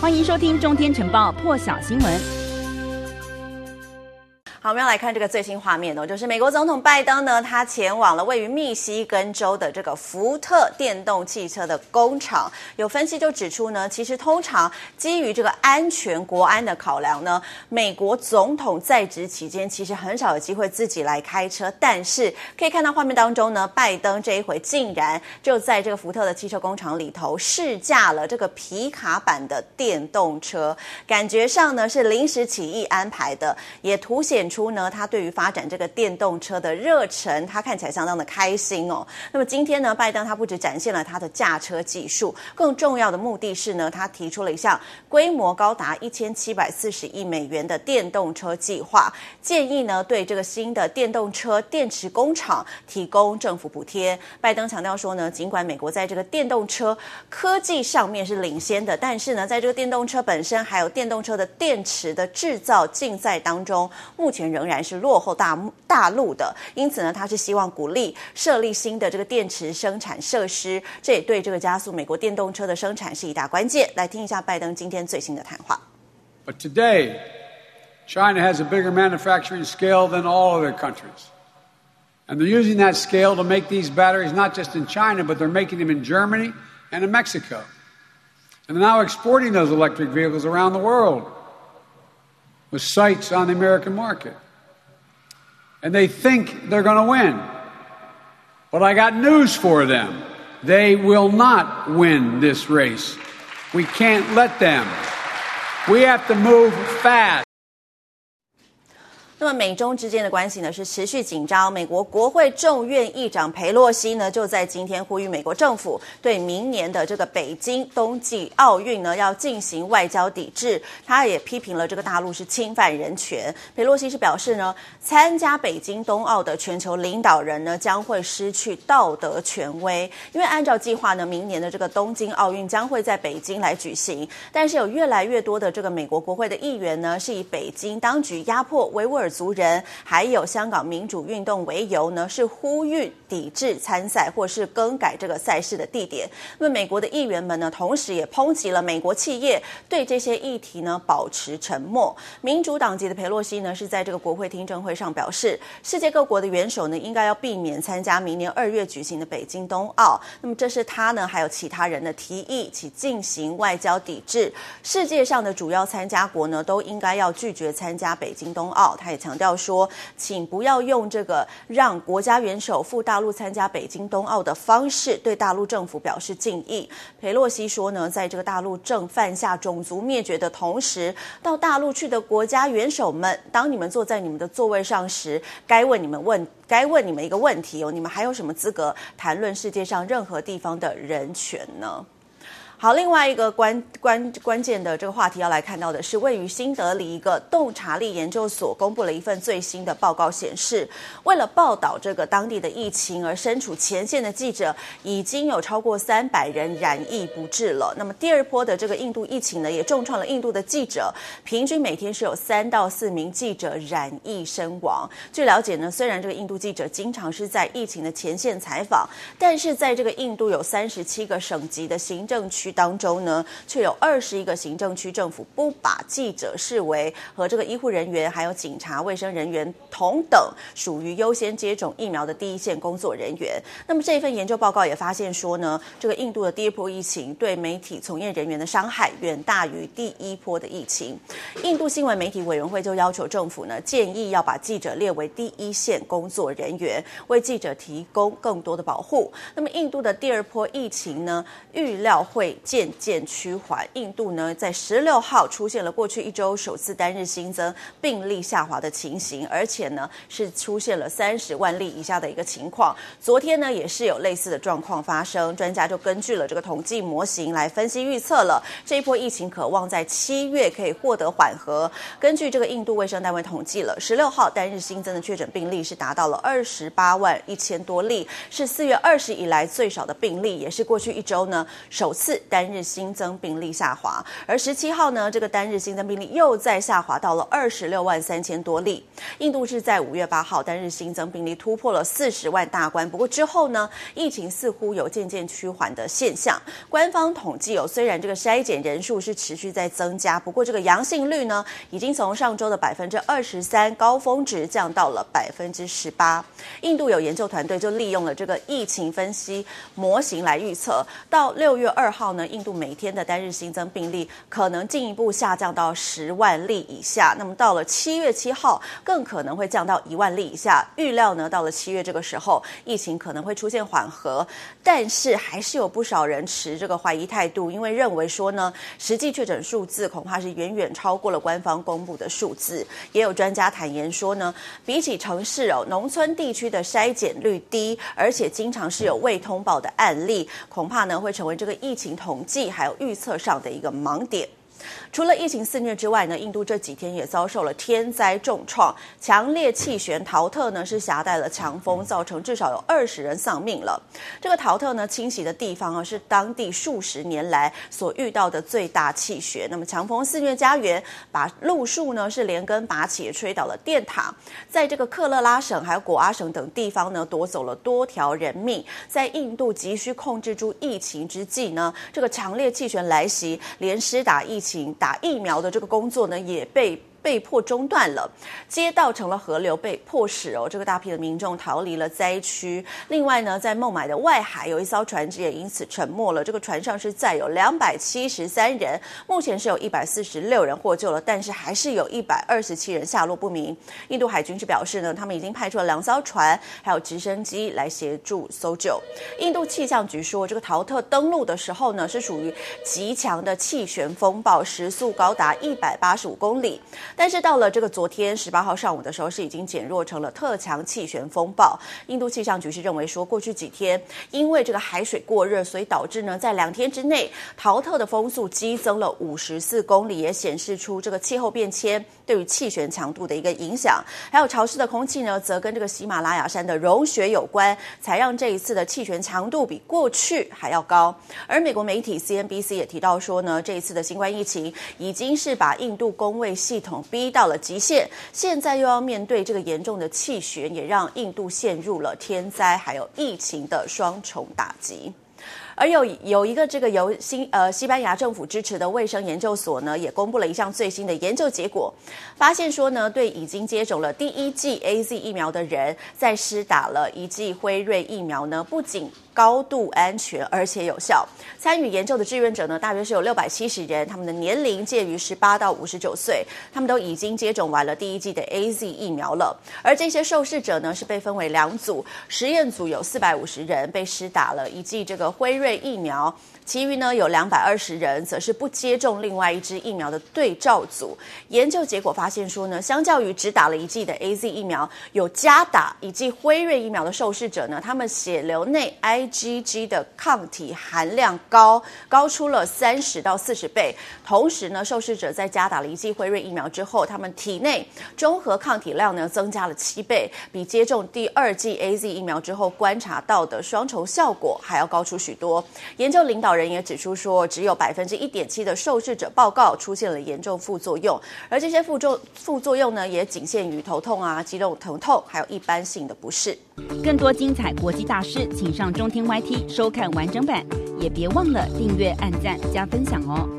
欢迎收听《中天晨报》破晓新闻。我们要来看这个最新画面哦，就是美国总统拜登呢，他前往了位于密西根州的这个福特电动汽车的工厂。有分析就指出呢，其实通常基于这个安全、国安的考量呢，美国总统在职期间其实很少有机会自己来开车。但是可以看到画面当中呢，拜登这一回竟然就在这个福特的汽车工厂里头试驾了这个皮卡版的电动车，感觉上呢是临时起意安排的，也凸显出出呢，他对于发展这个电动车的热忱，他看起来相当的开心哦。那么今天呢，拜登他不止展现了他的驾车技术，更重要的目的是呢，他提出了一项规模高达一千七百四十亿美元的电动车计划，建议呢对这个新的电动车电池工厂提供政府补贴。拜登强调说呢，尽管美国在这个电动车科技上面是领先的，但是呢，在这个电动车本身还有电动车的电池的制造竞赛当中，目前。仍然是落后大大陆的，因此呢，他是希望鼓励设立新的这个电池生产设施，这也对这个加速美国电动车的生产是一大关键。来听一下拜登今天最新的谈话。But today, China has a bigger manufacturing scale than all other countries, and they're using that scale to make these batteries not just in China, but they're making them in Germany and in Mexico, and they're now exporting those electric vehicles around the world. with sights on the American market. And they think they're going to win. But I got news for them. They will not win this race. We can't let them. We have to move fast. 那么美中之间的关系呢是持续紧张。美国国会众院议长佩洛西呢就在今天呼吁美国政府对明年的这个北京冬季奥运呢要进行外交抵制。他也批评了这个大陆是侵犯人权。佩洛西是表示呢，参加北京冬奥的全球领导人呢将会失去道德权威，因为按照计划呢，明年的这个东京奥运将会在北京来举行。但是有越来越多的这个美国国会的议员呢是以北京当局压迫维吾尔族人还有香港民主运动为由呢，是呼吁抵制参赛或是更改这个赛事的地点。那么美国的议员们呢，同时也抨击了美国企业对这些议题呢保持沉默。民主党籍的裴洛西呢，是在这个国会听证会上表示，世界各国的元首呢，应该要避免参加明年二月举行的北京冬奥。那么这是他呢，还有其他人的提议，其进行外交抵制。世界上的主要参加国呢，都应该要拒绝参加北京冬奥。他也强调说，请不要用这个让国家元首赴大陆参加北京冬奥的方式对大陆政府表示敬意。裴洛西说呢，在这个大陆正犯下种族灭绝的同时，到大陆去的国家元首们，当你们坐在你们的座位上时，该问你们问，该问你们一个问题哦，你们还有什么资格谈论世界上任何地方的人权呢？好，另外一个关关关键的这个话题要来看到的是，位于新德里一个洞察力研究所公布了一份最新的报告，显示，为了报道这个当地的疫情而身处前线的记者，已经有超过三百人染疫不治了。那么第二波的这个印度疫情呢，也重创了印度的记者，平均每天是有三到四名记者染疫身亡。据了解呢，虽然这个印度记者经常是在疫情的前线采访，但是在这个印度有三十七个省级的行政区当中呢，却有二十一个行政区政府不把记者视为和这个医护人员、还有警察、卫生人员同等，属于优先接种疫苗的第一线工作人员。那么这一份研究报告也发现说呢，这个印度的第一波疫情对媒体从业人员的伤害远大于第一波的疫情。印度新闻媒体委员会就要求政府呢，建议要把记者列为第一线工作人员，为记者提供更多的保护。那么印度的第二波疫情呢，预料会。渐渐趋缓。印度呢，在十六号出现了过去一周首次单日新增病例下滑的情形，而且呢是出现了三十万例以下的一个情况。昨天呢也是有类似的状况发生，专家就根据了这个统计模型来分析预测了这一波疫情可望在七月可以获得缓和。根据这个印度卫生单位统计了，十六号单日新增的确诊病例是达到了二十八万一千多例，是四月二十以来最少的病例，也是过去一周呢首次。单日新增病例下滑，而十七号呢，这个单日新增病例又再下滑到了二十六万三千多例。印度是在五月八号单日新增病例突破了四十万大关，不过之后呢，疫情似乎有渐渐趋缓的现象。官方统计哦，虽然这个筛检人数是持续在增加，不过这个阳性率呢，已经从上周的百分之二十三高峰值降到了百分之十八。印度有研究团队就利用了这个疫情分析模型来预测，到六月二号，印度每天的单日新增病例可能进一步下降到十万例以下。那么到了七月七号，更可能会降到一万例以下。预料呢，到了七月这个时候，疫情可能会出现缓和，但是还是有不少人持这个怀疑态度，因为认为说呢，实际确诊数字恐怕是远远超过了官方公布的数字。也有专家坦言说呢，比起城市哦，农村地区的筛检率低，而且经常是有未通报的案例，恐怕呢会成为这个疫情统计还有预测上的一个盲点。除了疫情肆虐之外呢，印度这几天也遭受了天灾重创，强烈气旋陶特呢是夹带了强风，造成至少有二十人丧命了。这个陶特呢侵袭的地方啊是当地数十年来所遇到的最大气旋。那么强风肆虐家园，把路树呢是连根拔起，也吹倒了电塔。在这个克勒拉省还有果阿省等地方呢夺走了多条人命。在印度急需控制住疫情之际呢，这个强烈气旋来袭，连施打疫情。打疫苗的这个工作呢，也被。被迫中断了，街道成了河流，被迫使哦，这个大批的民众逃离了灾区。另外呢，在孟买的外海有一艘船只也因此沉没了，这个船上是载有两百七十三人，目前是有一百四十六人获救了，但是还是有一百二十七人下落不明。印度海军是表示呢，他们已经派出了两艘船，还有直升机来协助搜救。印度气象局说，这个陶特登陆的时候呢，是属于极强的气旋风暴，时速高达一百八十五公里。但是到了这个昨天十八号上午的时候，是已经减弱成了特强气旋风暴。印度气象局是认为说，过去几天因为这个海水过热，所以导致呢，在两天之内，陶特的风速激增了五十四公里，也显示出这个气候变迁对于气旋强度的一个影响。还有潮湿的空气呢，则跟这个喜马拉雅山的融雪有关，才让这一次的气旋强度比过去还要高。而美国媒体 CNBC 也提到说呢，这一次的新冠疫情已经是把印度公卫系统逼到了极限，现在又要面对这个严重的气旋，也让印度陷入了天灾还有疫情的双重打击。而有有一个这个由新呃西班牙政府支持的卫生研究所呢，也公布了一项最新的研究结果，发现说呢，对已经接种了第一剂 AZ 疫苗的人，在施打了一剂辉瑞疫苗呢，不仅高度安全，而且有效。参与研究的志愿者呢，大约是有六百七十人，他们的年龄介于十八到五十九岁，他们都已经接种完了第一剂的 AZ 疫苗了。而这些受试者呢，是被分为两组，实验组有四百五十人被施打了一剂这个辉瑞疫苗。其余呢，有两百二十人，则是不接种另外一支疫苗的对照组。研究结果发现说呢，相较于只打了一剂的 AZ 疫苗，有加打一剂辉瑞疫苗的受试者呢，他们血流内 IgG 的抗体含量高，高出了三十到四十倍。同时呢，受试者在加打了一剂辉瑞疫苗之后，他们体内中和抗体量呢增加了七倍，比接种第二剂 AZ 疫苗之后观察到的双重效果还要高出许多研究领导人也指出说，只有百分之一点七的受试者报告出现了严重副作用，而这些副作副作用呢，也仅限于头痛啊、肌肉疼痛，还有一般性的不适。更多精彩国际大师，请上中天 YT 收看完整版，也别忘了订阅、按赞、加分享哦。